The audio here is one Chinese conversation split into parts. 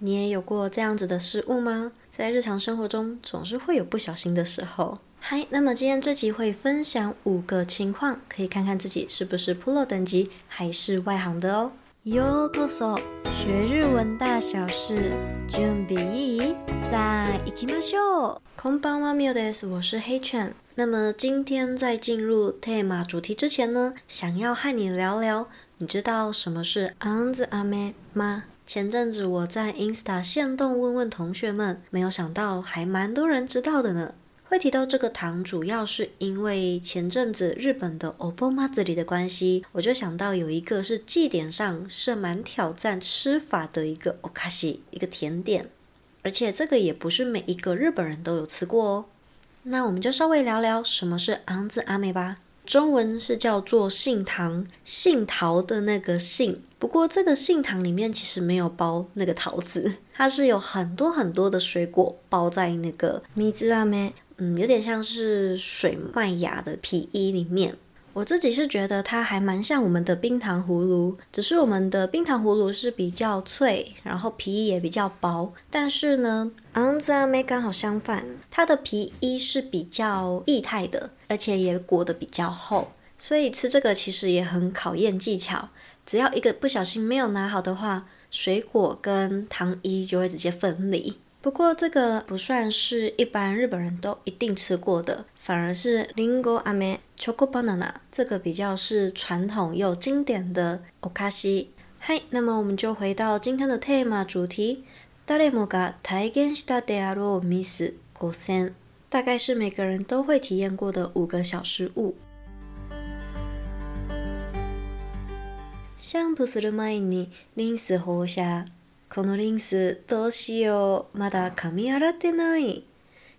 你也有过这样子的失误吗？在日常生活中总是会有不小心的时候。嗨，那么今天这集会分享五个情况，可以看看自己是不是 Pro 等级还是外行的哦。ようこそ，学日文大小事，准备いい？さあ行きましょう。こんばんは、ミオです。我是黑犬。那么今天在进入 Tema 主题之前呢，想要和你聊聊，你知道什么是安ず飴吗？ 前阵子我在 Insta 限动问问同学们，没有想到还蛮多人知道的呢。会提到这个糖，主要是因为前阵子日本的お盆祭り的关系，我就想到有一个是祭典上是蛮挑战吃法的一个お菓子，一个甜点，而且这个也不是每一个日本人都有吃过哦。那我们就稍微聊聊什么是安ず飴吧。 中文是叫做杏糖，杏桃的那个杏。不过这个杏糖里面其实没有包那个桃子，它是有很多很多的水果包在那个水飴，嗯，有点像是水麦芽的皮衣里面。我自己是觉得它还蛮像我们的冰糖葫芦，只是我们的冰糖葫芦是比较脆，然后皮衣也比较薄。但是呢，安ず飴刚好相反，它的皮衣是比较液态的，而且也裹得比较厚，所以吃这个其实也很考验技巧。只要一个不小心没有拿好的话，水果跟糖衣就会直接分离。不过这个不算是一般日本人都一定吃过的，反而是りんご飴 choco banana 这个比较是传统又经典的お菓子。嗨，那么我们就回到今天的 Tema 主题，谁もが体験したであろうミス5选，大概是每个人都会体验过的五个小失误。シャンプーする前にリンス放射。 このリンスどうしよう？まだ髪洗ってない。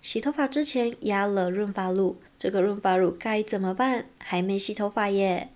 洗头发之前压了润发露，这个润发乳该怎么办？还没洗头发耶。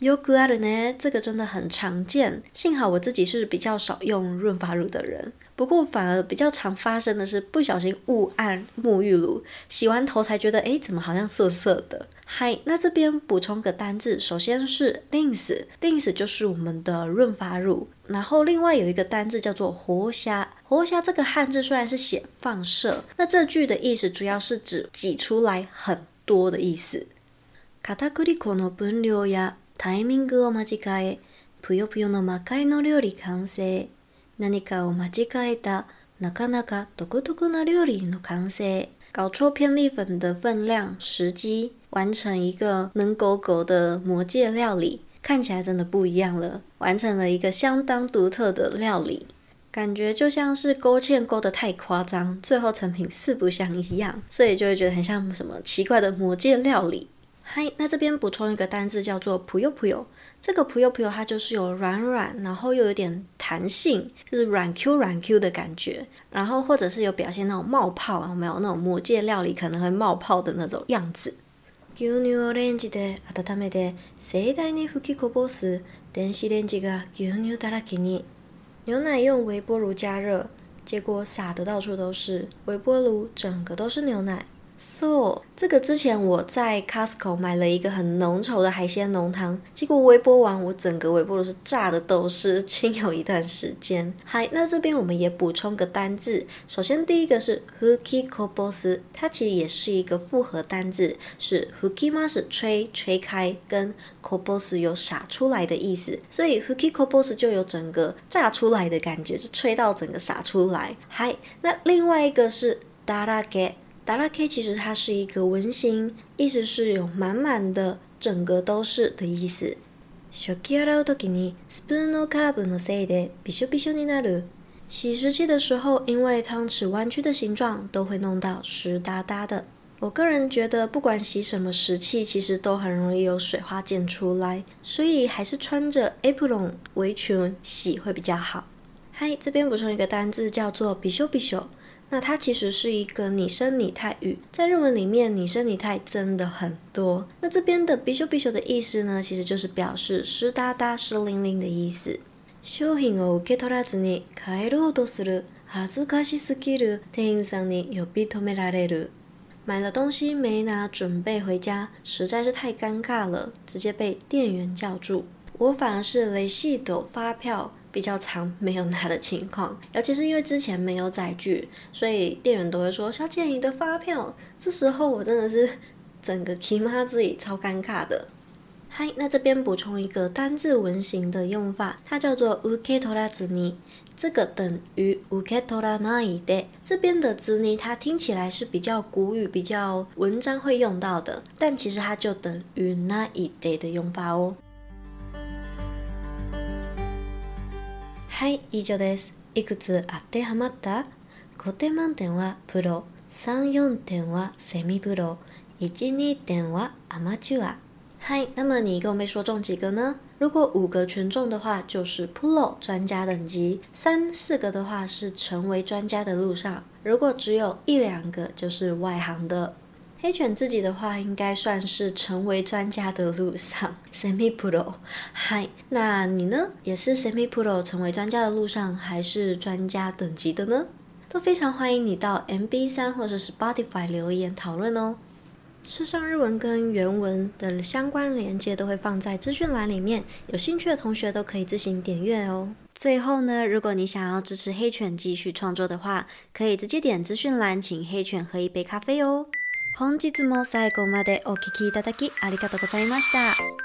よくあるね，这个真的很常见。幸好我自己是比较少用润发乳的人，不过反而比较常发生的是不小心误按沐浴乳，洗完头才觉得，诶，怎么好像涩涩的。 嗨，那这边补充个单字，首先是リンス，リンス就是我们的润发乳。然后另外有一个单字叫做放射，放射这个汉字虽然是写放射，那这句的意思主要是指挤出来很多的意思。片栗粉の分量やタイミングを间违え、ぷよぷよの魔界の料理完成。何かを间违えた、なかなか独特な料理の完成。搞错片栗粉的分量、时机， 完成一个能狗狗的魔界料理。看起来真的不一样了，完成了一个相当独特的料理，感觉就像是勾芡勾得太夸张，最后成品四不像一样，所以就会觉得很像什么奇怪的魔界料理。嗨，那这边补充一个单字叫做ぷよぷよ，这个ぷよぷよ它就是有软软，然后又有点弹性，就是软 Q 软 Q 的感觉，然后或者是有表现那种冒泡，有没有那种魔界料理可能会冒泡的那种样子。 牛乳をレンジで温めて盛大に吹きこぼす電子レンジが牛乳だらけに。牛奶用微波炉加热，结果洒得到处都是，微波炉整个都是牛奶。So，这个之前我在 Costco 买了一个很浓稠的海鲜浓汤，结果微波完，我整个微波炉是炸的都是，仅有一段时间。嗨，那这边我们也补充个单字，首先第一个是 hukiko bos，它其实也是一个复合单字，是 fukimasu 吹吹开，跟 kobos 有洒出来的意思，所以 hukiko bos 就有整个炸出来的感觉，就吹到整个洒出来。嗨，那另外一个是 darake。だらけ其实它是一个文型，意思是有满满的、整个都是的意思。食器洗うときにスプーンのカーブのせいでびしょびしょになる。洗食器的时候，因为汤匙弯曲的形状，都会弄到湿哒哒的。我个人觉得，不管洗什么食器，其实都很容易有水花溅出来，所以还是穿着 apron 围裙洗会比较好。嗨，这边补充一个单字，叫做びしょびしょ。 那它其实是一个拟声拟态语，在日文里面拟声拟态真的很多。那这边的びしょびしょ的意思呢，其实就是表示湿哒哒、湿淋淋的意思。商品を受け取らずに帰ろうとする耻ずかしすぎる店员さんに呼び止められる。买了东西没拿，准备回家，实在是太尴尬了，直接被店员叫住。我反而是レシート发票。 比较常没有拿的情况。尤其是因为之前没有载具，所以店员都会说：“小姐，你的发票。”这时候我真的是整个起妈自己超尴尬的。嗨，那这边补充一个单字文型的用法，它叫做受け取らずに，这个等于受け取らないで。这边的ずに它听起来是比较古语、比较文章会用到的，但其实它就等于ないで的用法哦。 はい、以上です。いくつ当てはまった？5点满点はプロ、3、4点はセミプロ、1、2点はアマチュア。嗨，那么你一共被说中几个呢？如果五个全中的话，就是 Pro 专家等级；三四个的话是成为专家的路上；如果只有一两个，就是外行的。 黑犬自己的话，应该算是成为专家的路上，Semi Pro。嗨，那你呢？也是 Semi Pro 成为专家的路上，还是专家等级的呢？都非常欢迎你到 MB3 或者是 Spotify 留言讨论哦。时尚日文跟原文的相关连接都会放在资讯栏里面，有兴趣的同学都可以自行点阅哦。最后呢，如果你想要支持黑犬继续创作的话，可以直接点资讯栏，请黑犬喝一杯咖啡哦。本日も最後までお聴きいただきありがとうございました。